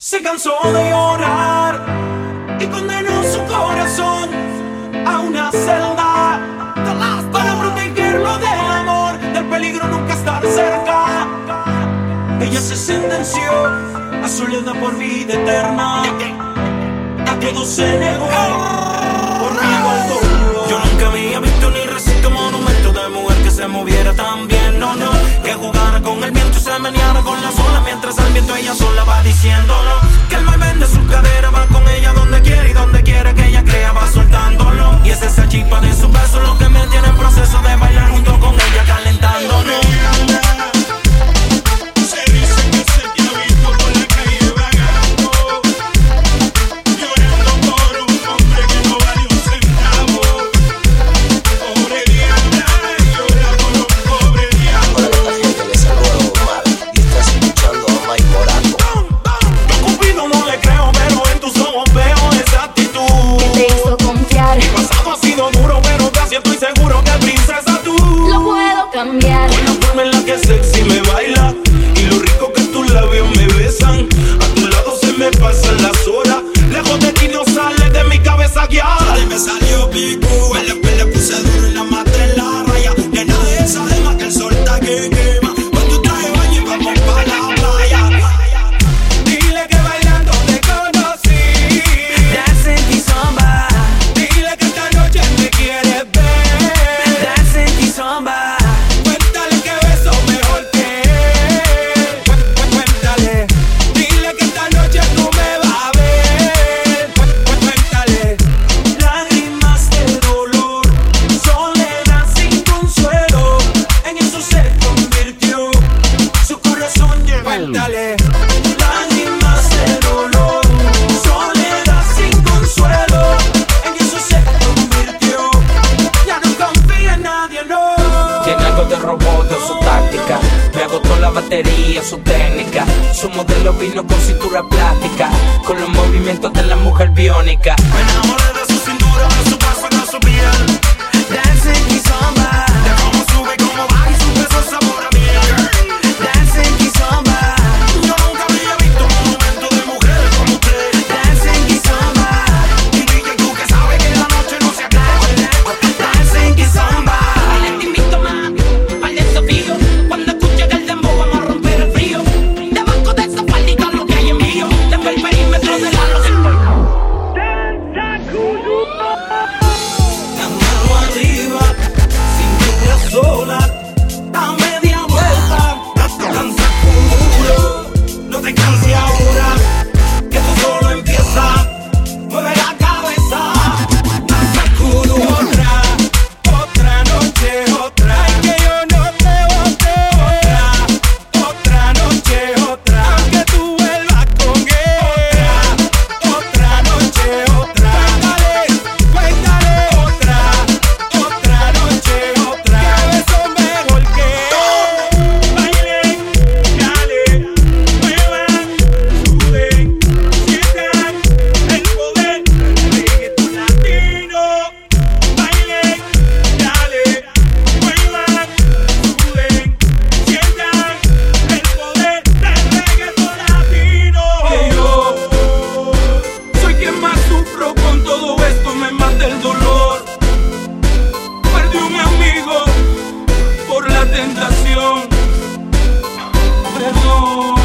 Se cansó de llorar y condenó su corazón a una celda para protegerlo del amor, del peligro nunca estar cerca. Ella se sentenció a soledad por vida eterna. A todo se negó se moviera tan bien, no, no. Que jugara con el viento y se meneara con la sola mientras al viento ella sola va diciéndolo. Que el cambiar. Con la forma en la que sexy me baila y lo rico que tus labios me besan. A tu lado se me pasan las horas. Lejos de ti no sale de mi cabeza guiar. me salió pico, el le puse duro y la maté en la raya. Nena de esa dema que el sol está que Me agotó la batería, su técnica. Su modelo vino con cintura plástica. Con los movimientos de la mujer biónica. Me enamoré de su cintura, de su paso, de su. Tchau!